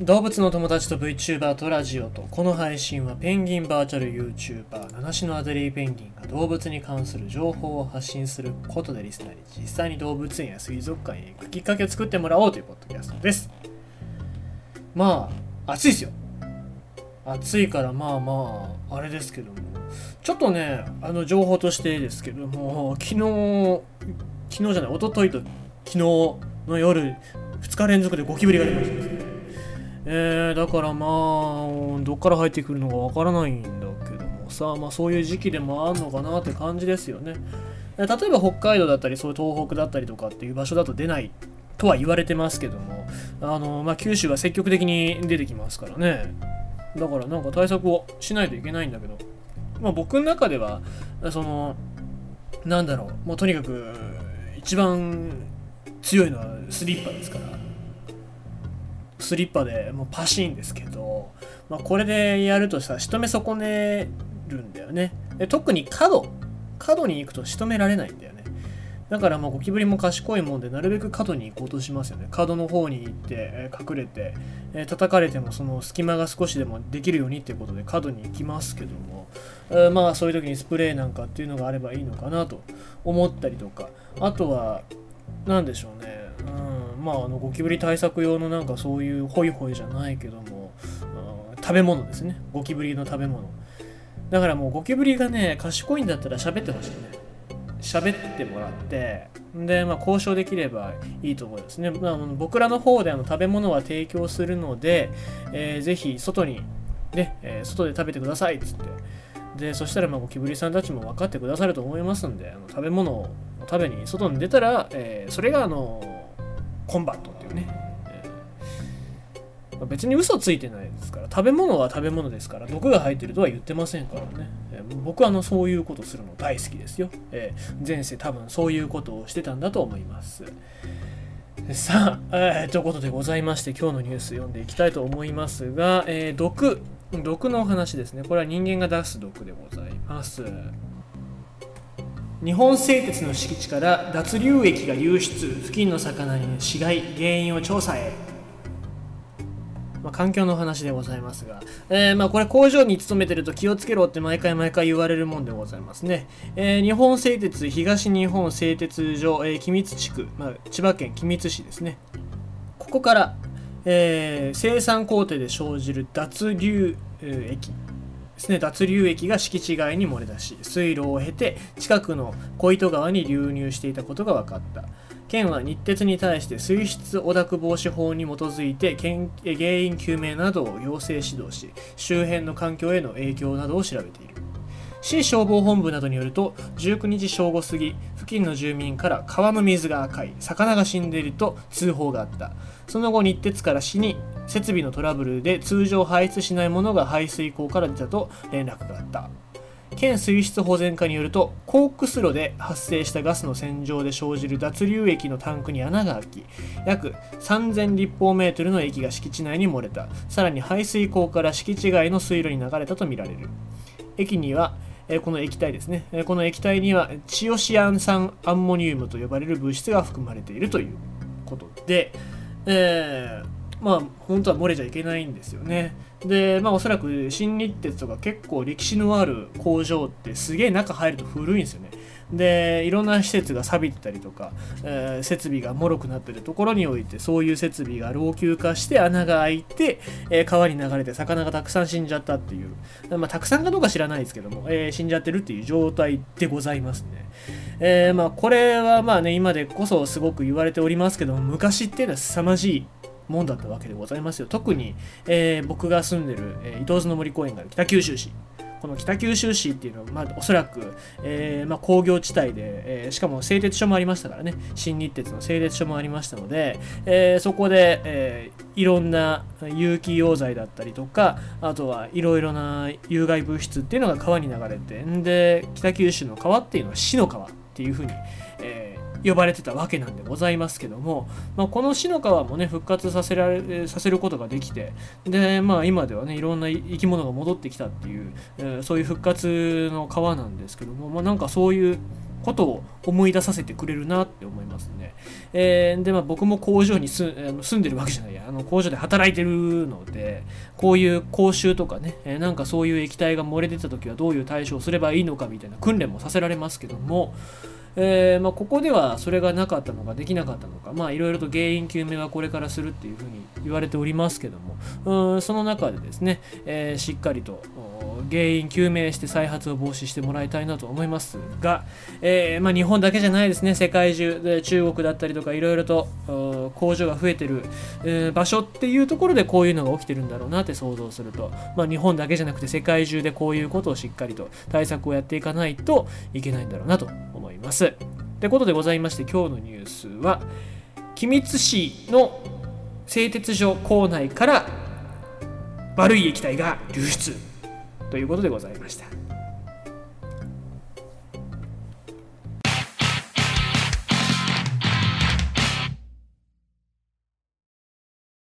動物の友達と VTuber とラジオとこの配信はペンギンバーチャル YouTuber 七種のアデリーペンギンが動物に関する情報を発信することでリスナーに実際に動物園や水族館へ行くきっかけを作ってもらおうというポッドキャストです。まあ暑いですよ暑いからまあまああれですけどもちょっとねあの情報としてですけども昨日昨日じゃない一昨日と昨日の夜2日連続でゴキブリが出ました。えー、だからまあどっから入ってくるのかわからないんだけどもさまあそういう時期でもあるのかなって感じですよね。例えば北海道だったりそういう東北だったりとかっていう場所だと出ないとは言われてますけどもあの、まあ、九州は積極的に出てきますからね。だからなんか対策をしないといけないんだけど、まあ、僕の中ではそのなんだろうもうとにかく一番強いのはスリッパですから。スリッパでもうパシーンですけど、まあ、これでやるとさ仕留め損ねるんだよね。で特に角。角に行くと仕留められないんだよね。だからまあゴキブリも賢いもんでなるべく角に行こうとしますよね。角の方に行って、隠れて、叩かれてもその隙間が少しでもできるようにっていうことで角に行きますけども、まあそういう時にスプレーなんかっていうのがあればいいのかなと思ったりとか。あとは何でしょうね。まああのゴキブリ対策用のなんかそういうホイホイじゃないけども、うん、食べ物ですね。ゴキブリの食べ物。だからもうゴキブリがね賢いんだったら喋ってほしいね喋ってもらってで、まあ、交渉できればいいと思いますね、まあ、僕らの方であの食べ物は提供するので、えー、ぜひ外にね、えー、外で食べてくださいっつって。でそしたらまあゴキブリさんたちも分かってくださると思いますんであの食べ物を食べに外に出たら、えー、それがあのコンバットっていうね、えー、別に嘘ついてないですから食べ物は食べ物ですから毒が入ってるとは言ってませんからね、えー、僕はあのそういうことするの大好きですよ、えー、前世多分そういうことをしてたんだと思います。さあ、えー、ということでございまして今日のニュース読んでいきたいと思いますが、えー、毒。毒のお話ですね。これは人間が出す毒でございます。日本製鉄の敷地から脱硫液が流出付近の魚に死骸原因を調査へ、まあ、環境の話でございますが、えー、まあこれ工場に勤めてると気をつけろって毎回毎回言われるもんでございますね、えー、日本製鉄東日本製鉄所、えー、君津地区、まあ、千葉県君津市ですね。ここから、えー、生産工程で生じる脱硫液。ですね、脱流液が敷地外に漏れ出し、水路を経て近くの小糸川に流入していたことが分かった。県は日鉄に対して水質汚濁防止法に基づいて原因究明などを要請指導し、周辺の環境への影響などを調べている。市消防本部などによると19日正午過ぎ近の住民から川の水が赤い。魚が死んでいると通報があった。その後日鉄から市に設備のトラブルで通常排出しないものが排水口から出たと連絡があった。県水質保全課によるとコークス炉で発生したガスの洗浄で生じる脱硫液のタンクに穴が開き約3000立方メートルの液が敷地内に漏れた。さらに排水口から敷地外の水路に流れたとみられる。液にはえこの液体ですね。えこの液体にはチオシアン酸アンモニウムと呼ばれる物質が含まれているということで、えーまあ本当は漏れちゃいけないんですよね。で、まあおそらく新日鉄とか結構歴史のある工場ってすげえ中入ると古いんですよね。で、いろんな施設が錆びてたりとか、えー、設備が脆くなってるところにおいてそういう設備が老朽化して穴が開いて、えー、川に流れて魚がたくさん死んじゃったっていう、まあたくさんかどうか知らないですけども、えー、死んじゃってるっていう状態でございますね。えー、まあこれはまあね、今でこそすごく言われておりますけども、昔っていうのは凄まじいもんだったわけでございますよ。特に、えー、僕が住んでる、えー、伊東津の森公園がある北九州市。この北九州市っていうのは、まあ、おそらく、えーまあ、工業地帯で、えー、しかも製鉄所もありましたからね、新日鉄の製鉄所もありましたので、えー、そこで、えー、いろんな有機溶剤だったりとか、あとはいろいろな有害物質っていうのが川に流れて、んで、北九州の川っていうのは死の川っていうふうに、えー呼ばれてたわけなんでございますけども、まあ、この死の川もね復活させられさせることができてで、まあ、今ではねいろんな生き物が戻ってきたっていう、えー、そういう復活の川なんですけども、まあ、なんかそういうことを思い出させてくれるなって思いますね。えー、で、まあ、僕も工場に住んでるわけじゃないやあの工場で働いてるのでこういう講習とかね、えー、なんかそういう液体が漏れ出た時はどういう対処をすればいいのかみたいな訓練もさせられますけども、えー、まあ、ここではそれがなかったのかできなかったのかまあいろいろと原因究明はこれからするっていうふうに言われておりますけどもうんその中でですね、えー、しっかりと原因究明して再発を防止してもらいたいなと思いますが、えー、まあ、日本だけじゃないですね世界中で中国だったりとかいろいろと工場が増えてる、え場所っていうところでこういうのが起きてるんだろうなって想像すると、まあ、日本だけじゃなくて世界中でこういうことをしっかりと対策をやっていかないといけないんだろうなと思います。ってことでございまして今日のニュースは君津市の製鉄所構内から悪い液体が流出ということでございました。